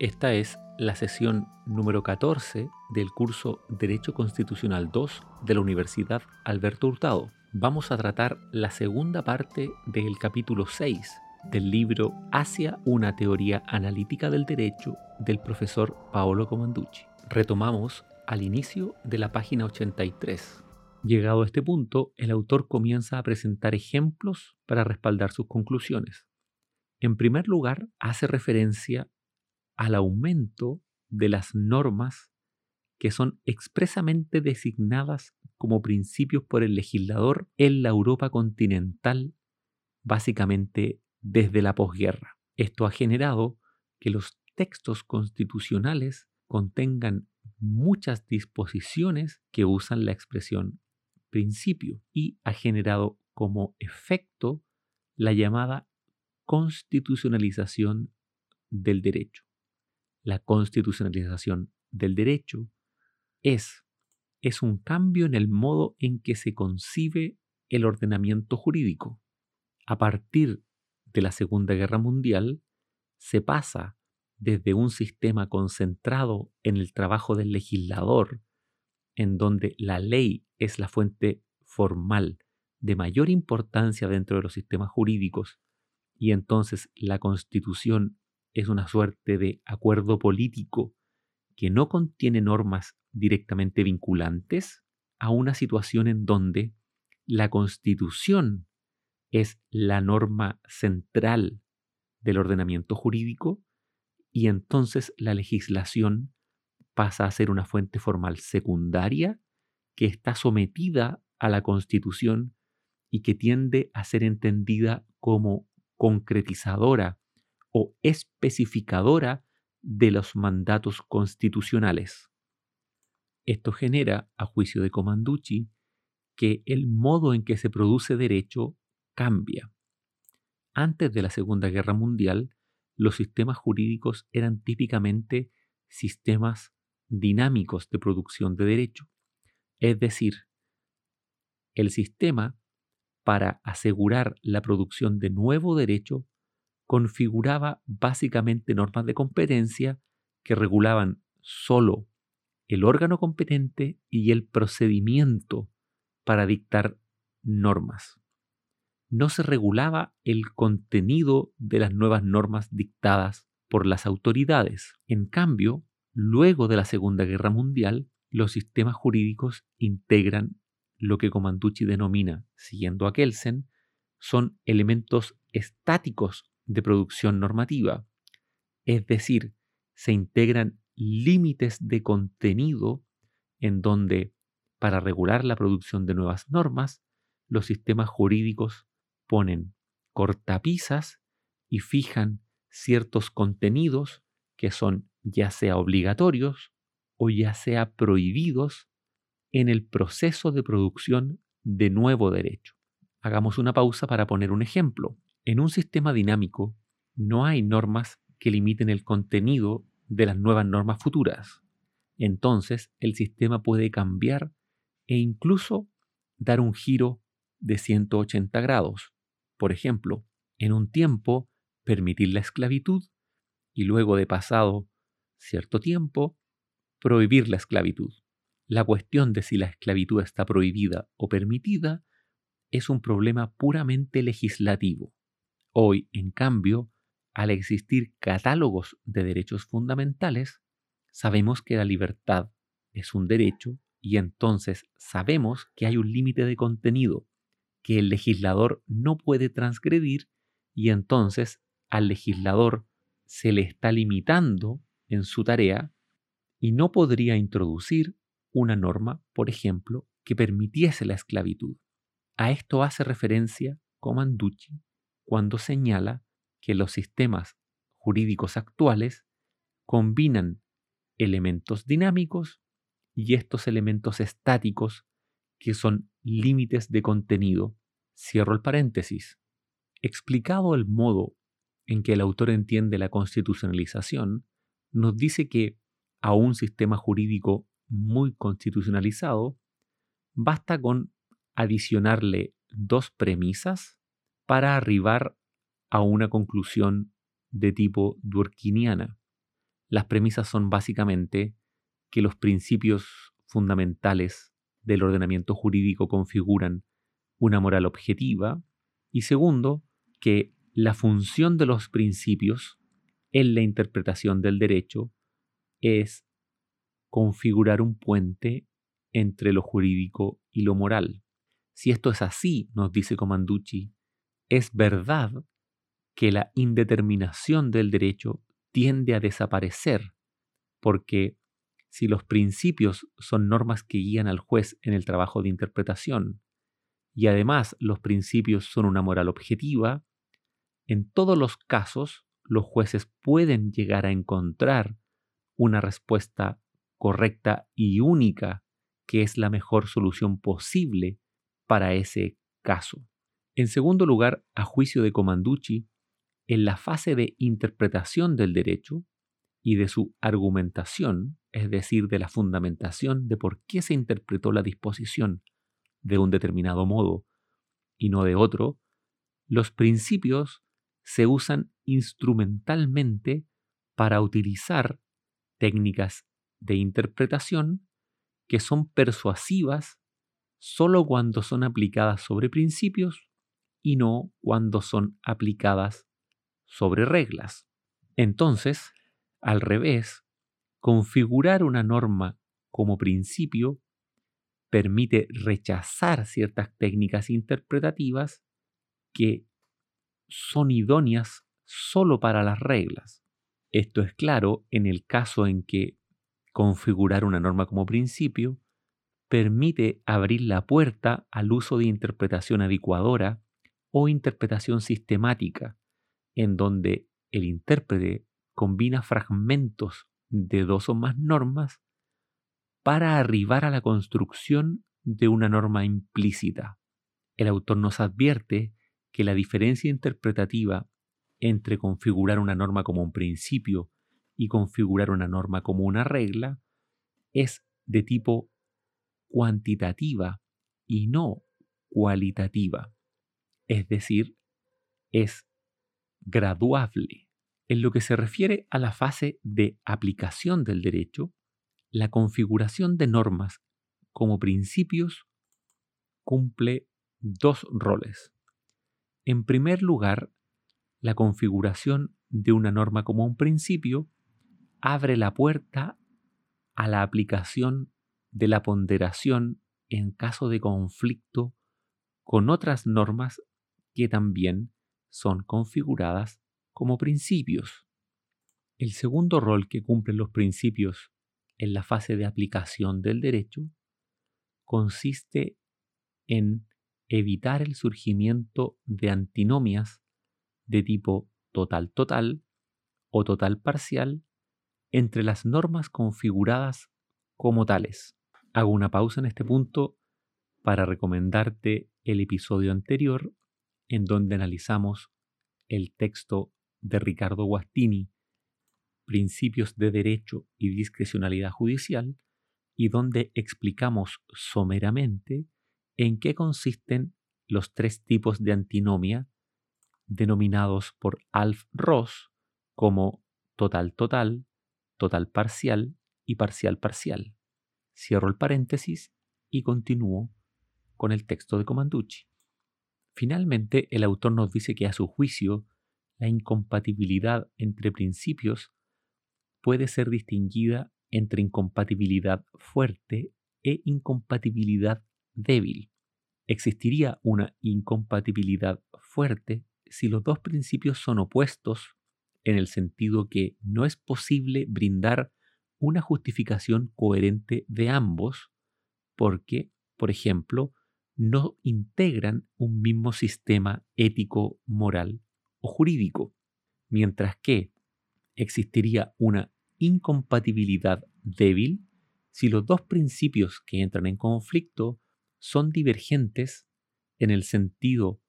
Esta es la sesión número 14 del curso Derecho Constitucional 2 de la Universidad Alberto Hurtado. Vamos a tratar la segunda parte del capítulo 6 del libro Hacia una teoría analítica del derecho del profesor Paolo Comanducci. Retomamos al inicio de la página 83. Llegado a este punto, el autor comienza a presentar ejemplos para respaldar sus conclusiones. En primer lugar, hace referencia al aumento de las normas que son expresamente designadas como principios por el legislador en la Europa continental, básicamente desde la posguerra. Esto ha generado que los textos constitucionales contengan muchas disposiciones que usan la expresión principio y ha generado como efecto la llamada constitucionalización del derecho la constitucionalización del derecho es, es un cambio en el modo en que se concibe el ordenamiento jurídico. A partir de la Segunda Guerra Mundial, se pasa desde un sistema concentrado en el trabajo del legislador, en donde la ley es la fuente formal de mayor importancia dentro de los sistemas jurídicos, y entonces la constitución es una suerte de acuerdo político que no contiene normas directamente vinculantes a una situación en donde la constitución es la norma central del ordenamiento jurídico y entonces la legislación pasa a ser una fuente formal secundaria que está sometida a la constitución y que tiende a ser entendida como concretizadora o especificadora de los mandatos constitucionales. Esto genera, a juicio de Comanducci, que el modo en que se produce derecho cambia. Antes de la Segunda Guerra Mundial, los sistemas jurídicos eran típicamente sistemas dinámicos de producción de derecho. Es decir, el sistema, para asegurar la producción de nuevo derecho, configuraba básicamente normas de competencia que regulaban solo el órgano competente y el procedimiento para dictar normas. No se regulaba el contenido de las nuevas normas dictadas por las autoridades. En cambio, luego de la Segunda Guerra Mundial, los sistemas jurídicos integran lo que Comanducci denomina, siguiendo a Kelsen, son elementos estáticos de producción normativa, es decir, se integran límites de contenido en donde, para regular la producción de nuevas normas, los sistemas jurídicos ponen cortapisas y fijan ciertos contenidos que son ya sea obligatorios o ya sea prohibidos en el proceso de producción de nuevo derecho. Hagamos una pausa para poner un ejemplo. En un sistema dinámico no hay normas que limiten el contenido de las nuevas normas futuras. Entonces el sistema puede cambiar e incluso dar un giro de 180 grados. Por ejemplo, en un tiempo permitir la esclavitud y luego de pasado cierto tiempo prohibir la esclavitud. La cuestión de si la esclavitud está prohibida o permitida es un problema puramente legislativo. Hoy, en cambio, al existir catálogos de derechos fundamentales, sabemos que la libertad es un derecho y entonces sabemos que hay un límite de contenido que el legislador no puede transgredir y entonces al legislador se le está limitando en su tarea y no podría introducir una norma, por ejemplo, que permitiese la esclavitud. A esto hace referencia Comanducci cuando señala que los sistemas jurídicos actuales combinan elementos dinámicos y estos elementos estáticos que son límites de contenido. Cierro el paréntesis. Explicado el modo en que el autor entiende la constitucionalización, nos dice que a un sistema jurídico muy constitucionalizado, basta con adicionarle dos premisas para arribar a una conclusión de tipo durkiniana. Las premisas son básicamente que los principios fundamentales del ordenamiento jurídico configuran una moral objetiva y segundo, que la función de los principios en la interpretación del derecho es configurar un puente entre lo jurídico y lo moral. Si esto es así, nos dice Comanducci, es verdad que la indeterminación del derecho tiende a desaparecer, porque si los principios son normas que guían al juez en el trabajo de interpretación, y además los principios son una moral objetiva, en todos los casos los jueces pueden llegar a encontrar una respuesta correcta y única que es la mejor solución posible para ese caso. En segundo lugar, a juicio de Comanducci, en la fase de interpretación del derecho y de su argumentación, es decir, de la fundamentación de por qué se interpretó la disposición de un determinado modo y no de otro, los principios se usan instrumentalmente para utilizar técnicas de interpretación que son persuasivas solo cuando son aplicadas sobre principios y no cuando son aplicadas sobre reglas. Entonces, al revés, configurar una norma como principio permite rechazar ciertas técnicas interpretativas que son idóneas solo para las reglas. Esto es claro en el caso en que configurar una norma como principio permite abrir la puerta al uso de interpretación adecuadora o interpretación sistemática, en donde el intérprete combina fragmentos de dos o más normas para arribar a la construcción de una norma implícita. El autor nos advierte que la diferencia interpretativa entre configurar una norma como un principio y configurar una norma como una regla es de tipo cuantitativa y no cualitativa. Es decir, es graduable. En lo que se refiere a la fase de aplicación del derecho, la configuración de normas como principios cumple dos roles. En primer lugar, la configuración de una norma como un principio abre la puerta a la aplicación de la ponderación en caso de conflicto con otras normas que también son configuradas como principios. El segundo rol que cumplen los principios en la fase de aplicación del derecho consiste en evitar el surgimiento de antinomias de tipo total-total o total parcial entre las normas configuradas como tales. Hago una pausa en este punto para recomendarte el episodio anterior en donde analizamos el texto de Ricardo Guastini, Principios de Derecho y Discrecionalidad Judicial, y donde explicamos someramente en qué consisten los tres tipos de antinomia denominados por Alf Ross como total total, total parcial y parcial parcial. Cierro el paréntesis y continúo con el texto de Comanducci. Finalmente, el autor nos dice que a su juicio, la incompatibilidad entre principios puede ser distinguida entre incompatibilidad fuerte e incompatibilidad débil. Existiría una incompatibilidad fuerte si los dos principios son opuestos en el sentido que no es posible brindar una justificación coherente de ambos porque, por ejemplo, no integran un mismo sistema ético, moral o jurídico, mientras que existiría una incompatibilidad débil si los dos principios que entran en conflicto son divergentes en el sentido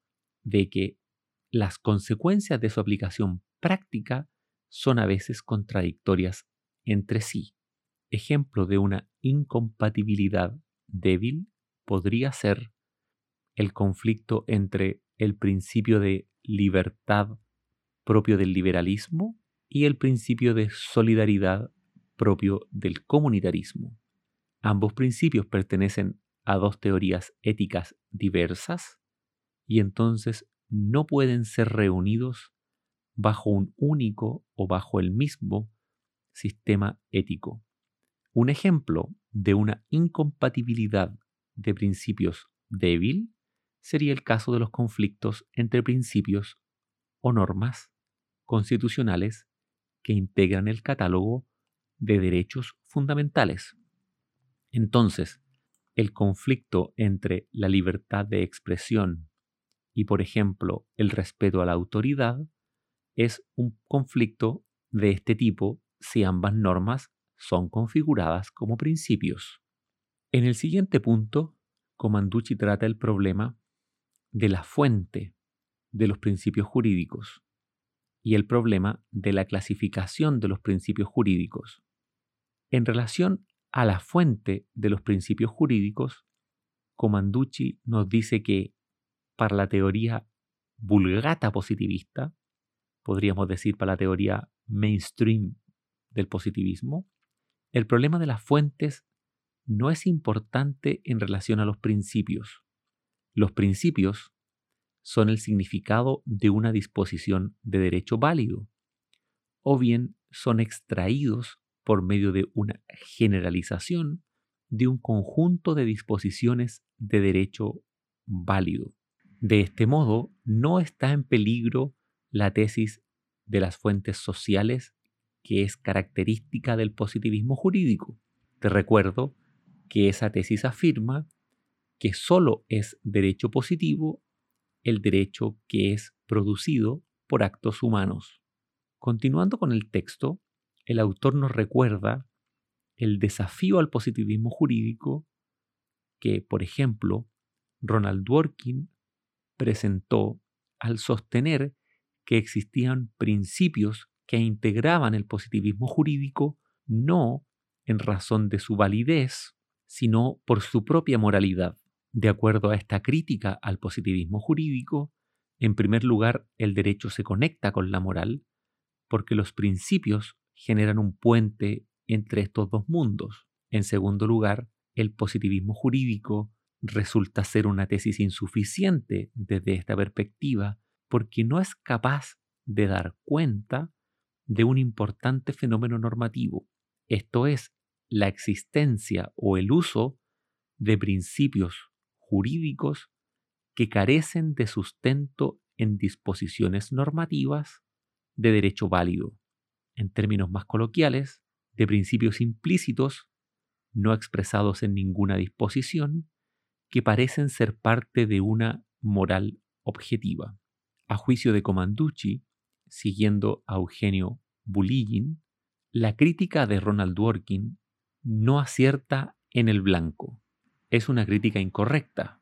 de que las consecuencias de su aplicación práctica son a veces contradictorias entre sí. Ejemplo de una incompatibilidad débil podría ser el conflicto entre el principio de libertad propio del liberalismo y el principio de solidaridad propio del comunitarismo. Ambos principios pertenecen a dos teorías éticas diversas y entonces no pueden ser reunidos bajo un único o bajo el mismo sistema ético. Un ejemplo de una incompatibilidad de principios débil sería el caso de los conflictos entre principios o normas constitucionales que integran el catálogo de derechos fundamentales. Entonces, el conflicto entre la libertad de expresión y, por ejemplo, el respeto a la autoridad es un conflicto de este tipo si ambas normas son configuradas como principios. En el siguiente punto, Comanducci trata el problema de la fuente de los principios jurídicos y el problema de la clasificación de los principios jurídicos. En relación a la fuente de los principios jurídicos, Comanducci nos dice que para la teoría vulgata positivista, podríamos decir para la teoría mainstream del positivismo, el problema de las fuentes no es importante en relación a los principios. Los principios son el significado de una disposición de derecho válido, o bien son extraídos por medio de una generalización de un conjunto de disposiciones de derecho válido. De este modo, no está en peligro la tesis de las fuentes sociales que es característica del positivismo jurídico. Te recuerdo que esa tesis afirma que solo es derecho positivo el derecho que es producido por actos humanos. Continuando con el texto, el autor nos recuerda el desafío al positivismo jurídico que, por ejemplo, Ronald Dworkin presentó al sostener que existían principios que integraban el positivismo jurídico no en razón de su validez, sino por su propia moralidad. De acuerdo a esta crítica al positivismo jurídico, en primer lugar, el derecho se conecta con la moral porque los principios generan un puente entre estos dos mundos. En segundo lugar, el positivismo jurídico resulta ser una tesis insuficiente desde esta perspectiva porque no es capaz de dar cuenta de un importante fenómeno normativo, esto es, la existencia o el uso de principios jurídicos que carecen de sustento en disposiciones normativas de derecho válido, en términos más coloquiales, de principios implícitos no expresados en ninguna disposición que parecen ser parte de una moral objetiva. A juicio de Comanducci, siguiendo a Eugenio Buligin, la crítica de Ronald Dworkin no acierta en el blanco. Es una crítica incorrecta.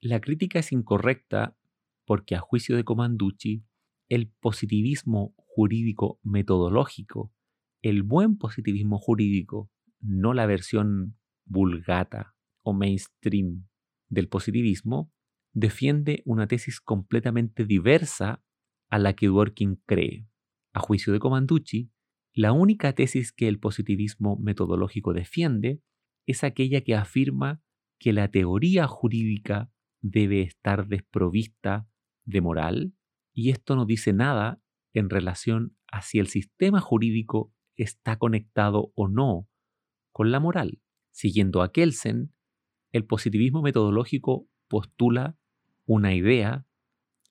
La crítica es incorrecta porque a juicio de Comanducci, el positivismo jurídico metodológico, el buen positivismo jurídico, no la versión vulgata o mainstream del positivismo, defiende una tesis completamente diversa a la que Dworkin cree. A juicio de Comanducci, la única tesis que el positivismo metodológico defiende es aquella que afirma que la teoría jurídica debe estar desprovista de moral, y esto no dice nada en relación a si el sistema jurídico está conectado o no con la moral. Siguiendo a Kelsen, el positivismo metodológico postula una idea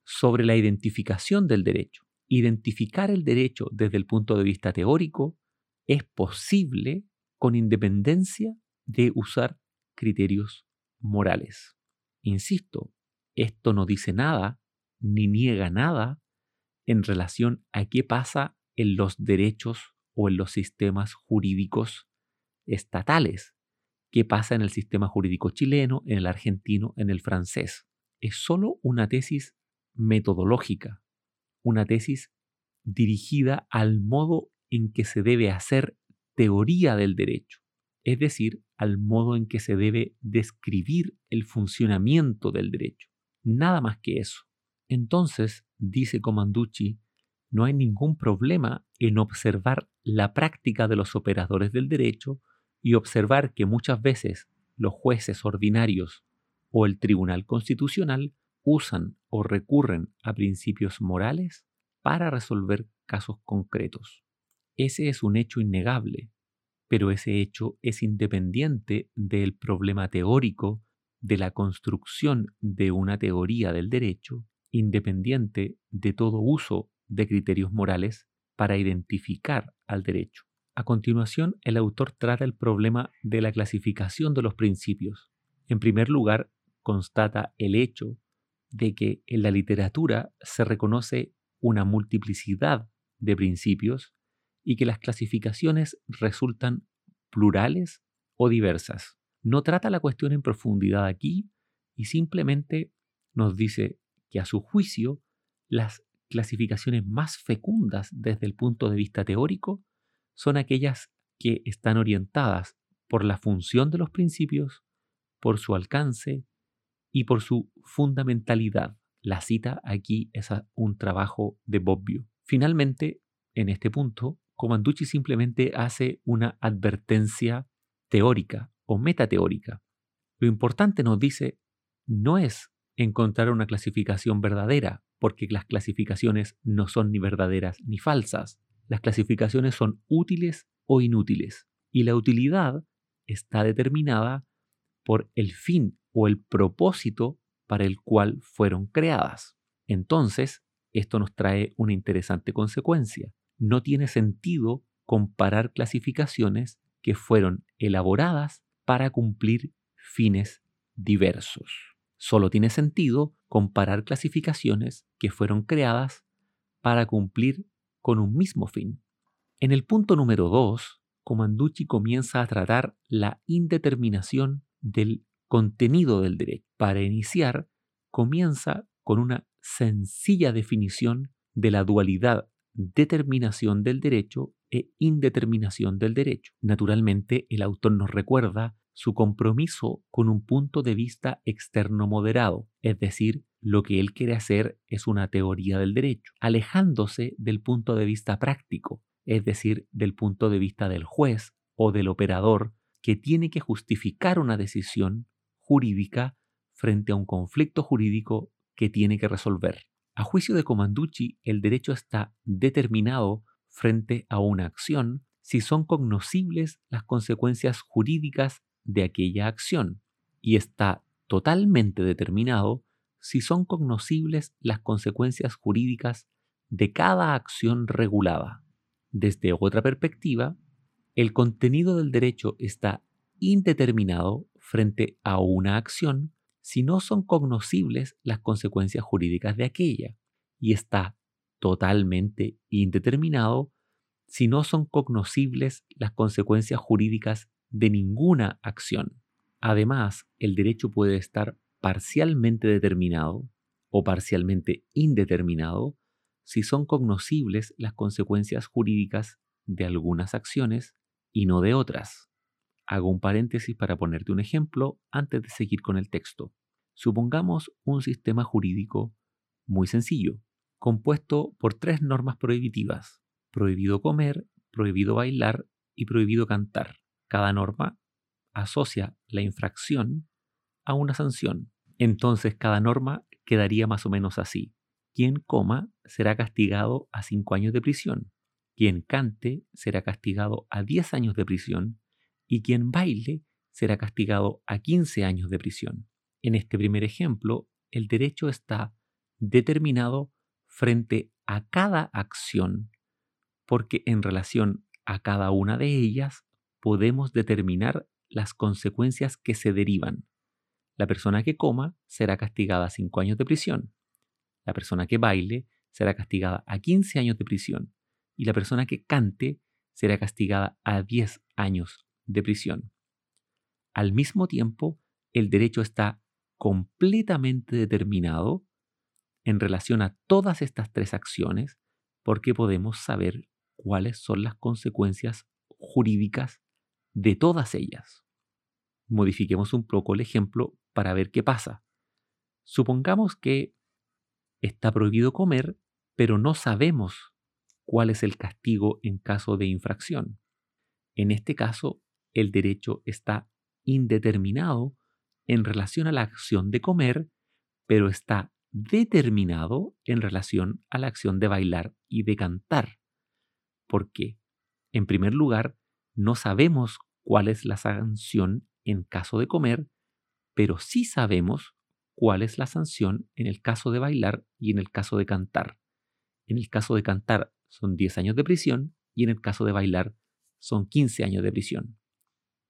sobre la identificación del derecho. Identificar el derecho desde el punto de vista teórico es posible con independencia de usar criterios morales. Insisto, esto no dice nada ni niega nada en relación a qué pasa en los derechos o en los sistemas jurídicos estatales, qué pasa en el sistema jurídico chileno, en el argentino, en el francés. Es solo una tesis metodológica, una tesis dirigida al modo en que se debe hacer teoría del derecho, es decir, al modo en que se debe describir el funcionamiento del derecho. Nada más que eso. Entonces, dice Comanducci, no hay ningún problema en observar la práctica de los operadores del derecho y observar que muchas veces los jueces ordinarios o el Tribunal Constitucional usan o recurren a principios morales para resolver casos concretos. Ese es un hecho innegable, pero ese hecho es independiente del problema teórico de la construcción de una teoría del derecho, independiente de todo uso de criterios morales para identificar al derecho. A continuación, el autor trata el problema de la clasificación de los principios. En primer lugar, constata el hecho de que en la literatura se reconoce una multiplicidad de principios y que las clasificaciones resultan plurales o diversas. No trata la cuestión en profundidad aquí y simplemente nos dice que a su juicio las clasificaciones más fecundas desde el punto de vista teórico son aquellas que están orientadas por la función de los principios, por su alcance y por su fundamentalidad. La cita aquí es un trabajo de Bobbio. Finalmente, en este punto, Comanducci simplemente hace una advertencia teórica o metateórica. Lo importante nos dice no es encontrar una clasificación verdadera, porque las clasificaciones no son ni verdaderas ni falsas. Las clasificaciones son útiles o inútiles, y la utilidad está determinada por el fin o el propósito para el cual fueron creadas. Entonces, esto nos trae una interesante consecuencia. No tiene sentido comparar clasificaciones que fueron elaboradas para cumplir fines diversos. Solo tiene sentido comparar clasificaciones que fueron creadas para cumplir con un mismo fin. En el punto número 2, Comanducci comienza a tratar la indeterminación del contenido del derecho. Para iniciar, comienza con una sencilla definición de la dualidad determinación del derecho e indeterminación del derecho. Naturalmente, el autor nos recuerda su compromiso con un punto de vista externo moderado, es decir, lo que él quiere hacer es una teoría del derecho, alejándose del punto de vista práctico, es decir, del punto de vista del juez o del operador que tiene que justificar una decisión jurídica frente a un conflicto jurídico que tiene que resolver. A juicio de Comanducci, el derecho está determinado frente a una acción si son cognoscibles las consecuencias jurídicas de aquella acción y está totalmente determinado si son cognoscibles las consecuencias jurídicas de cada acción regulada. Desde otra perspectiva, el contenido del derecho está indeterminado frente a una acción si no son cognoscibles las consecuencias jurídicas de aquella, y está totalmente indeterminado si no son cognoscibles las consecuencias jurídicas de ninguna acción. Además, el derecho puede estar parcialmente determinado o parcialmente indeterminado si son cognoscibles las consecuencias jurídicas de algunas acciones y no de otras. Hago un paréntesis para ponerte un ejemplo antes de seguir con el texto. Supongamos un sistema jurídico muy sencillo, compuesto por tres normas prohibitivas. Prohibido comer, prohibido bailar y prohibido cantar. Cada norma asocia la infracción a una sanción. Entonces cada norma quedaría más o menos así. Quien coma será castigado a cinco años de prisión. Quien cante será castigado a 10 años de prisión y quien baile será castigado a 15 años de prisión. En este primer ejemplo, el derecho está determinado frente a cada acción, porque en relación a cada una de ellas podemos determinar las consecuencias que se derivan. La persona que coma será castigada a 5 años de prisión. La persona que baile será castigada a 15 años de prisión y la persona que cante será castigada a 10 años de prisión. Al mismo tiempo, el derecho está completamente determinado en relación a todas estas tres acciones porque podemos saber cuáles son las consecuencias jurídicas de todas ellas. Modifiquemos un poco el ejemplo para ver qué pasa. Supongamos que está prohibido comer, pero no sabemos cuál es el castigo en caso de infracción. En este caso, el derecho está indeterminado en relación a la acción de comer, pero está determinado en relación a la acción de bailar y de cantar. ¿Por qué? En primer lugar, no sabemos cuál es la sanción en caso de comer, pero sí sabemos cuál es la sanción en el caso de bailar y en el caso de cantar. En el caso de cantar son 10 años de prisión y en el caso de bailar son 15 años de prisión.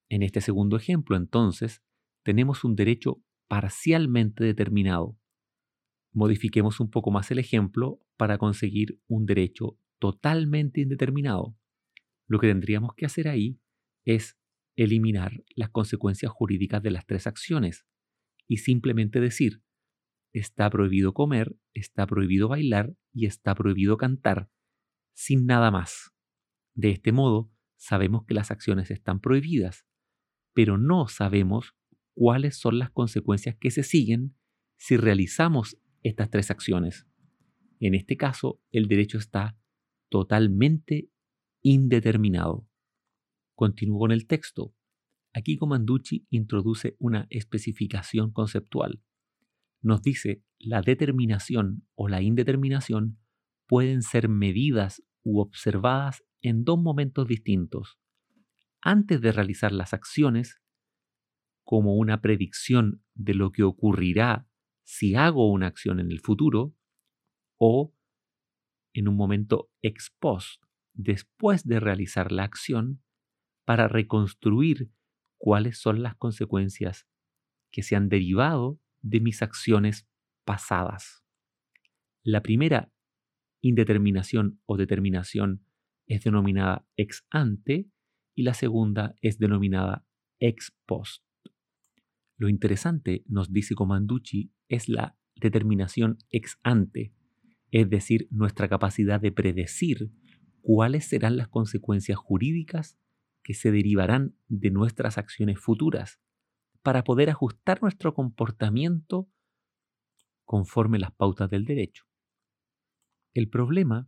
En este segundo ejemplo, entonces, tenemos un derecho parcialmente determinado. Modifiquemos un poco más el ejemplo para conseguir un derecho totalmente indeterminado. Lo que tendríamos que hacer ahí es eliminar las consecuencias jurídicas de las tres acciones y simplemente decir, está prohibido comer, está prohibido bailar y está prohibido cantar sin nada más. De este modo, sabemos que las acciones están prohibidas, pero no sabemos cuáles son las consecuencias que se siguen si realizamos estas tres acciones. En este caso, el derecho está totalmente indeterminado. Continúo con el texto. Aquí Comanducci introduce una especificación conceptual. Nos dice la determinación o la indeterminación pueden ser medidas u observadas en dos momentos distintos. Antes de realizar las acciones, como una predicción de lo que ocurrirá si hago una acción en el futuro, o en un momento ex post, después de realizar la acción, para reconstruir cuáles son las consecuencias que se han derivado de mis acciones pasadas. La primera indeterminación o determinación es denominada ex ante y la segunda es denominada ex post. Lo interesante, nos dice Comanducci, es la determinación ex ante, es decir, nuestra capacidad de predecir cuáles serán las consecuencias jurídicas que se derivarán de nuestras acciones futuras para poder ajustar nuestro comportamiento conforme las pautas del derecho. El problema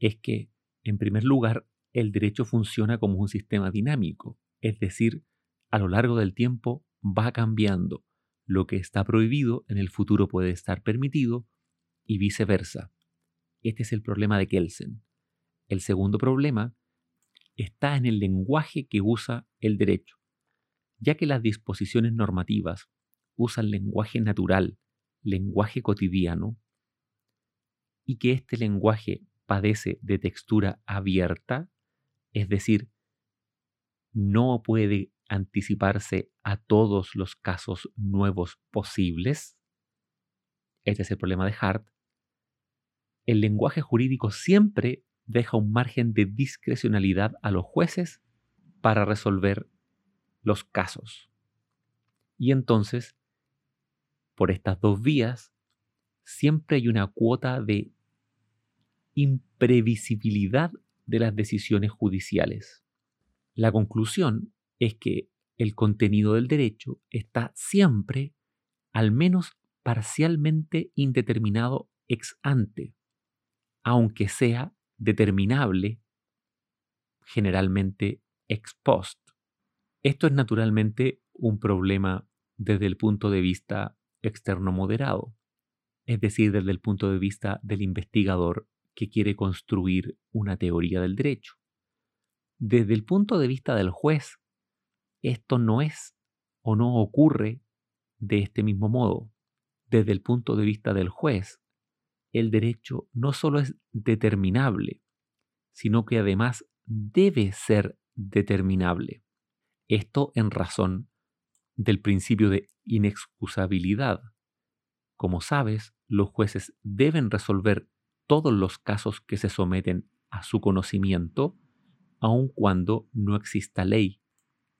es que, en primer lugar, el derecho funciona como un sistema dinámico, es decir, a lo largo del tiempo va cambiando. Lo que está prohibido en el futuro puede estar permitido y viceversa. Este es el problema de Kelsen. El segundo problema está en el lenguaje que usa el derecho, ya que las disposiciones normativas usan lenguaje natural, lenguaje cotidiano, y que este lenguaje padece de textura abierta, es decir, no puede anticiparse a todos los casos nuevos posibles. Este es el problema de Hart. El lenguaje jurídico siempre deja un margen de discrecionalidad a los jueces para resolver los casos. Y entonces, por estas dos vías, siempre hay una cuota de imprevisibilidad de las decisiones judiciales. La conclusión es que el contenido del derecho está siempre, al menos parcialmente, indeterminado ex ante, aunque sea determinable generalmente ex post. Esto es naturalmente un problema desde el punto de vista externo moderado, es decir, desde el punto de vista del investigador que quiere construir una teoría del derecho. Desde el punto de vista del juez, esto no es o no ocurre de este mismo modo. Desde el punto de vista del juez, el derecho no solo es determinable, sino que además debe ser determinable. Esto en razón del principio de inexcusabilidad. Como sabes, los jueces deben resolver todos los casos que se someten a su conocimiento, aun cuando no exista ley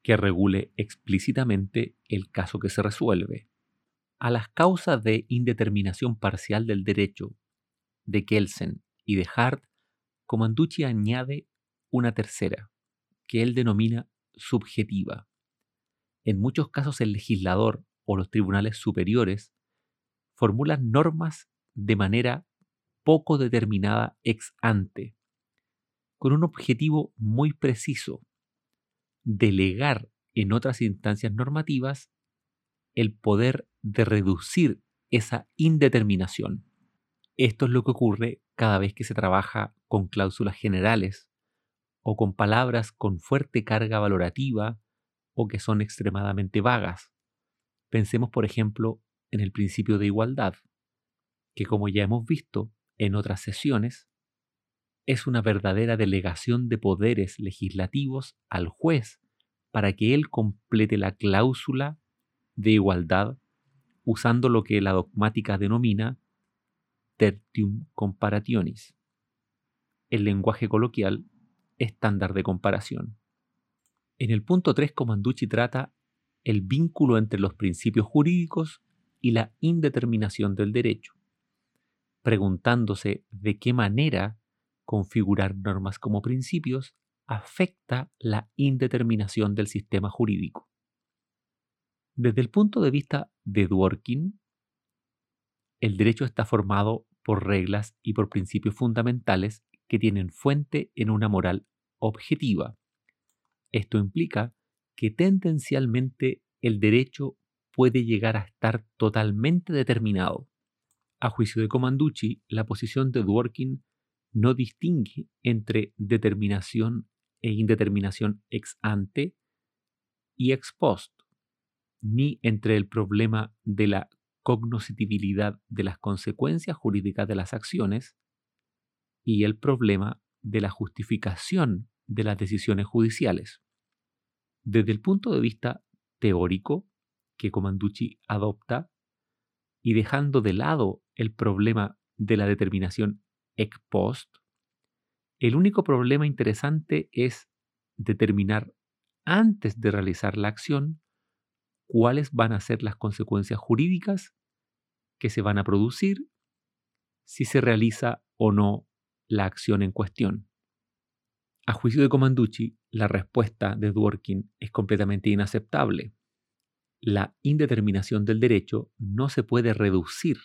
que regule explícitamente el caso que se resuelve. A las causas de indeterminación parcial del derecho de Kelsen y de Hart, Comanducci añade una tercera, que él denomina subjetiva. En muchos casos el legislador o los tribunales superiores formulan normas de manera poco determinada ex ante, con un objetivo muy preciso, delegar en otras instancias normativas el poder de reducir esa indeterminación. Esto es lo que ocurre cada vez que se trabaja con cláusulas generales o con palabras con fuerte carga valorativa o que son extremadamente vagas. Pensemos, por ejemplo, en el principio de igualdad, que como ya hemos visto en otras sesiones, es una verdadera delegación de poderes legislativos al juez para que él complete la cláusula de igualdad usando lo que la dogmática denomina tertium comparationis, el lenguaje coloquial estándar de comparación. En el punto 3, Comanducci trata el vínculo entre los principios jurídicos y la indeterminación del derecho, preguntándose de qué manera configurar normas como principios afecta la indeterminación del sistema jurídico. Desde el punto de vista de Dworkin, el derecho está formado por reglas y por principios fundamentales que tienen fuente en una moral objetiva. Esto implica que tendencialmente el derecho puede llegar a estar totalmente determinado. A juicio de Comanducci, la posición de Dworkin no distingue entre determinación e indeterminación ex ante y ex post, ni entre el problema de la cognoscitibilidad de las consecuencias jurídicas de las acciones y el problema de la justificación de las decisiones judiciales. Desde el punto de vista teórico que Comanducci adopta y dejando de lado el problema de la determinación ex post, el único problema interesante es determinar antes de realizar la acción cuáles van a ser las consecuencias jurídicas que se van a producir si se realiza o no la acción en cuestión. A juicio de Comanducci, la respuesta de Dworkin es completamente inaceptable. La indeterminación del derecho no se puede reducir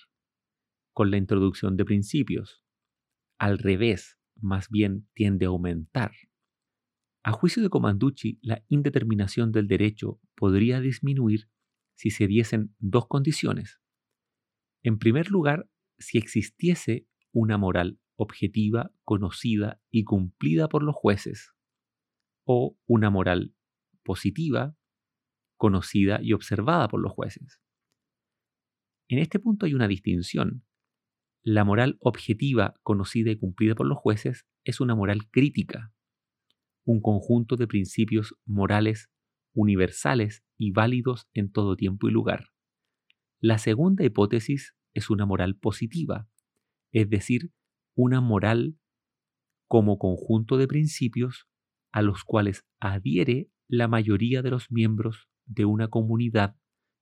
con la introducción de principios. Al revés, más bien tiende a aumentar. A juicio de Comanducci, la indeterminación del derecho podría disminuir si se diesen dos condiciones. En primer lugar, si existiese una moral objetiva, conocida y cumplida por los jueces, o una moral positiva, conocida y observada por los jueces. En este punto hay una distinción. La moral objetiva, conocida y cumplida por los jueces es una moral crítica, un conjunto de principios morales universales y válidos en todo tiempo y lugar. La segunda hipótesis es una moral positiva, es decir, una moral como conjunto de principios a los cuales adhiere la mayoría de los miembros de una comunidad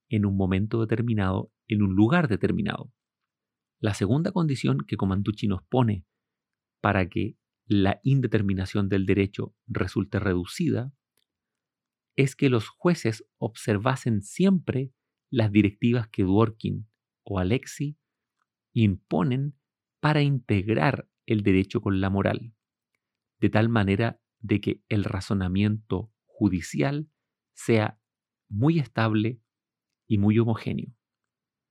en un momento determinado, en un lugar determinado. La segunda condición que Comanducci nos pone para que la indeterminación del derecho resulte reducida es que los jueces observasen siempre las directivas que Dworkin o Alexi imponen para integrar el derecho con la moral, de tal manera de que el razonamiento judicial sea muy estable y muy homogéneo.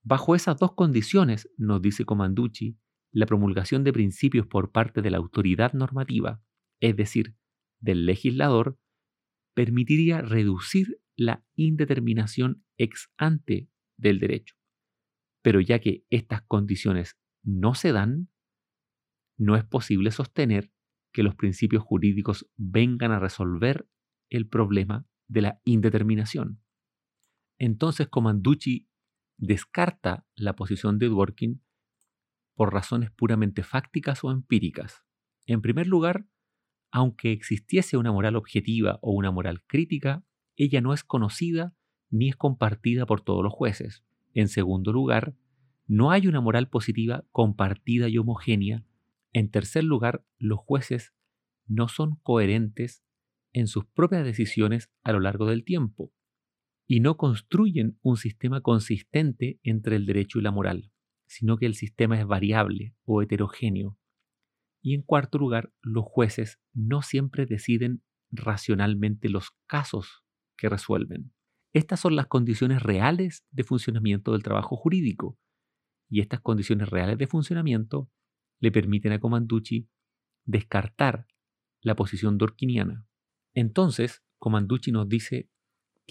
Bajo esas dos condiciones, nos dice Comanducci, la promulgación de principios por parte de la autoridad normativa, es decir, del legislador, permitiría reducir la indeterminación ex ante del derecho. Pero ya que estas condiciones no se dan, no es posible sostener que los principios jurídicos vengan a resolver el problema de la indeterminación. Entonces Comanducci descarta la posición de Dworkin por razones puramente fácticas o empíricas. En primer lugar, aunque existiese una moral objetiva o una moral crítica, ella no es conocida ni es compartida por todos los jueces. En segundo lugar, no hay una moral positiva compartida y homogénea. En tercer lugar, los jueces no son coherentes en sus propias decisiones a lo largo del tiempo y no construyen un sistema consistente entre el derecho y la moral, sino que el sistema es variable o heterogéneo. Y en cuarto lugar, los jueces no siempre deciden racionalmente los casos que resuelven. Estas son las condiciones reales de funcionamiento del trabajo jurídico, y estas condiciones reales de funcionamiento le permiten a Comanducci descartar la posición dorquiniana. Entonces, Comanducci nos dice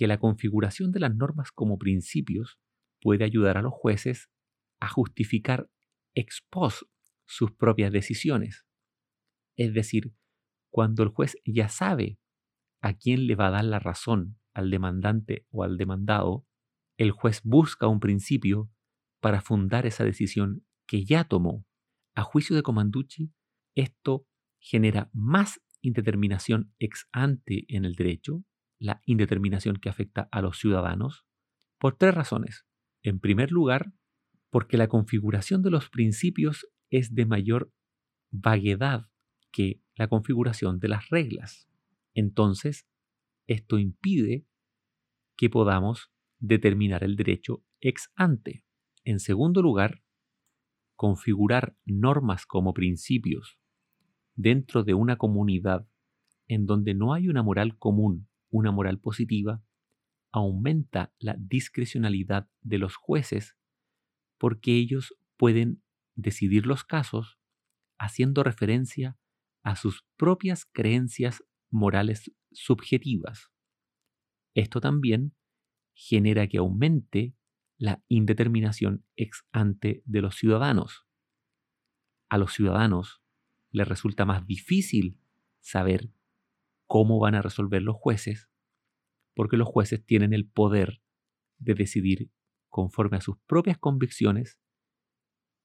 que la configuración de las normas como principios puede ayudar a los jueces a justificar ex post sus propias decisiones. Es decir, cuando el juez ya sabe a quién le va a dar la razón, al demandante o al demandado, el juez busca un principio para fundar esa decisión que ya tomó. A juicio de Comanducci, esto genera más indeterminación ex ante en el derecho, la indeterminación que afecta a los ciudadanos, por tres razones. En primer lugar, porque la configuración de los principios es de mayor vaguedad que la configuración de las reglas. Entonces, esto impide que podamos determinar el derecho ex ante. En segundo lugar, configurar normas como principios dentro de una comunidad en donde no hay una moral común, una moral positiva, aumenta la discrecionalidad de los jueces porque ellos pueden decidir los casos haciendo referencia a sus propias creencias morales subjetivas. Esto también genera que aumente la indeterminación ex ante de los ciudadanos. A los ciudadanos les resulta más difícil saber cómo van a resolver los jueces, porque los jueces tienen el poder de decidir conforme a sus propias convicciones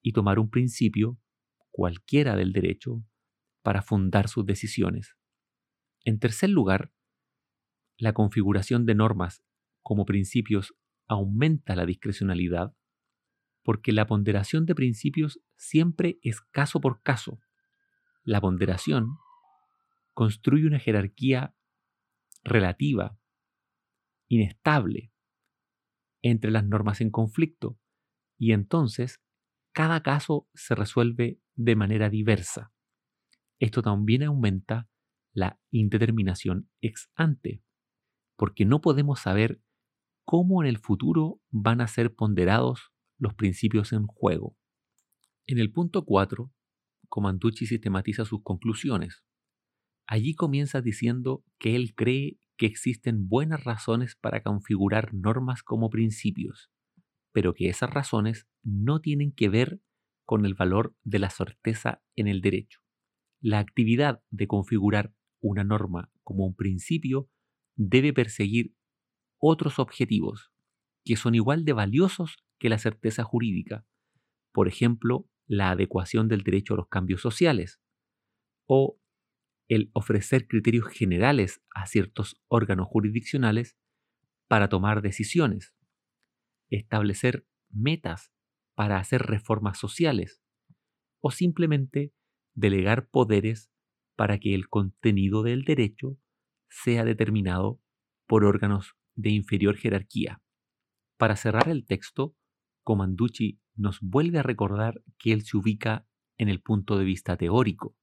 y tomar un principio, cualquiera del derecho, para fundar sus decisiones. En tercer lugar, la configuración de normas como principios aumenta la discrecionalidad porque la ponderación de principios siempre es caso por caso. La ponderación construye una jerarquía relativa, inestable, entre las normas en conflicto y entonces cada caso se resuelve de manera diversa. Esto también aumenta la indeterminación ex ante, porque no podemos saber cómo en el futuro van a ser ponderados los principios en juego. En el punto 4, Comanducci sistematiza sus conclusiones. Allí comienza diciendo que él cree que existen buenas razones para configurar normas como principios, pero que esas razones no tienen que ver con el valor de la certeza en el derecho. La actividad de configurar una norma como un principio debe perseguir otros objetivos que son igual de valiosos que la certeza jurídica, por ejemplo, la adecuación del derecho a los cambios sociales, o el ofrecer criterios generales a ciertos órganos jurisdiccionales para tomar decisiones, establecer metas para hacer reformas sociales o simplemente delegar poderes para que el contenido del derecho sea determinado por órganos de inferior jerarquía. Para cerrar el texto, Comanducci nos vuelve a recordar que él se ubica en el punto de vista teórico.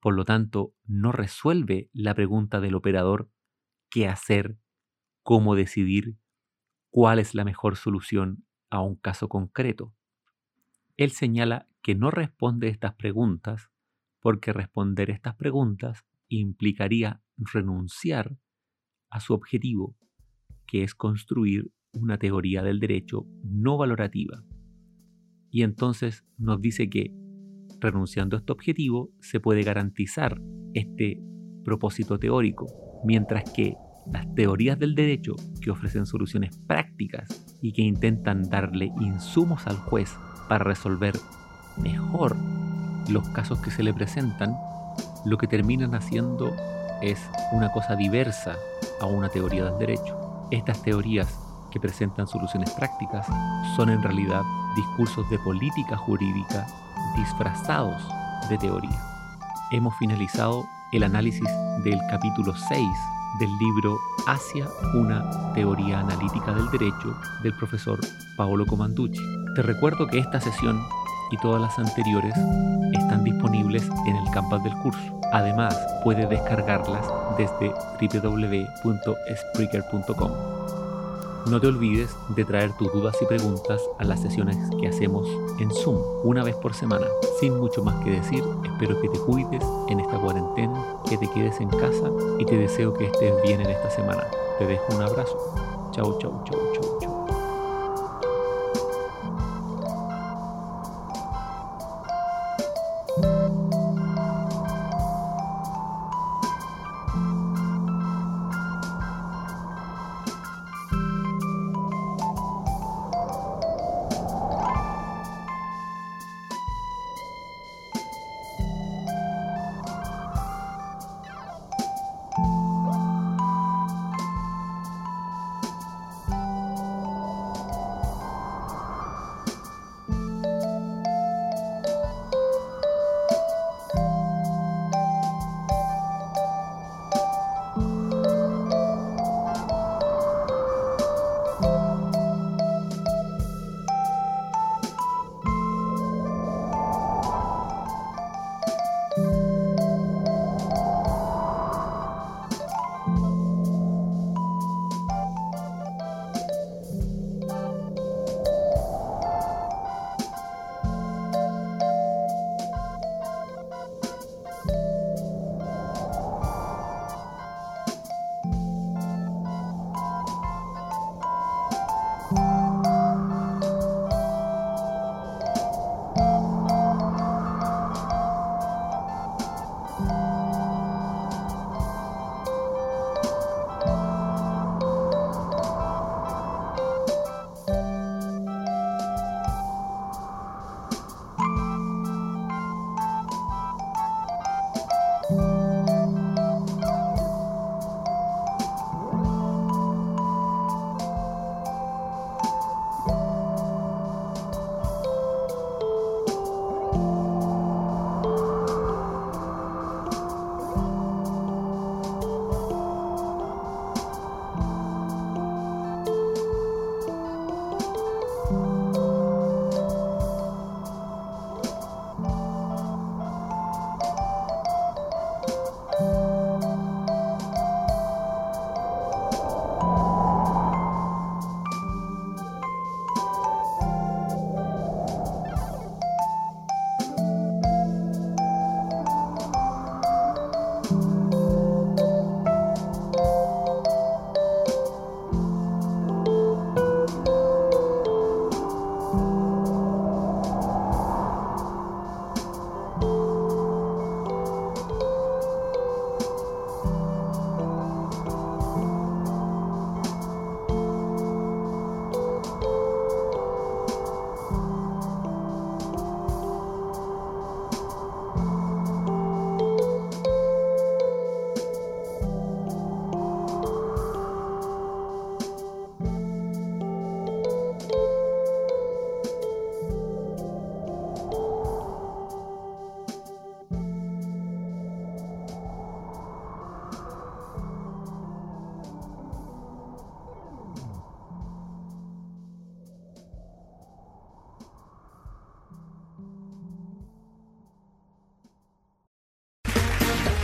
Por lo tanto, no resuelve la pregunta del operador qué hacer, cómo decidir, cuál es la mejor solución a un caso concreto. Él señala que no responde estas preguntas porque responder estas preguntas implicaría renunciar a su objetivo, que es construir una teoría del derecho no valorativa. Y entonces nos dice que, renunciando a este objetivo, se puede garantizar este propósito teórico, mientras que las teorías del derecho que ofrecen soluciones prácticas y que intentan darle insumos al juez para resolver mejor los casos que se le presentan, lo que terminan haciendo es una cosa diversa a una teoría del derecho. Estas teorías que presentan soluciones prácticas son en realidad discursos de política jurídica disfrazados de teoría. Hemos finalizado el análisis del capítulo 6 del libro Hacia una teoría analítica del derecho del profesor Paolo Comanducci. Te recuerdo que esta sesión y todas las anteriores están disponibles en el campus del curso. Además, puedes descargarlas desde www.spreaker.com. No te olvides de traer tus dudas y preguntas a las sesiones que hacemos en Zoom una vez por semana. Sin mucho más que decir, espero que te cuides en esta cuarentena, que te quedes en casa y te deseo que estés bien en esta semana. Te dejo un abrazo. Chau, chau, chau,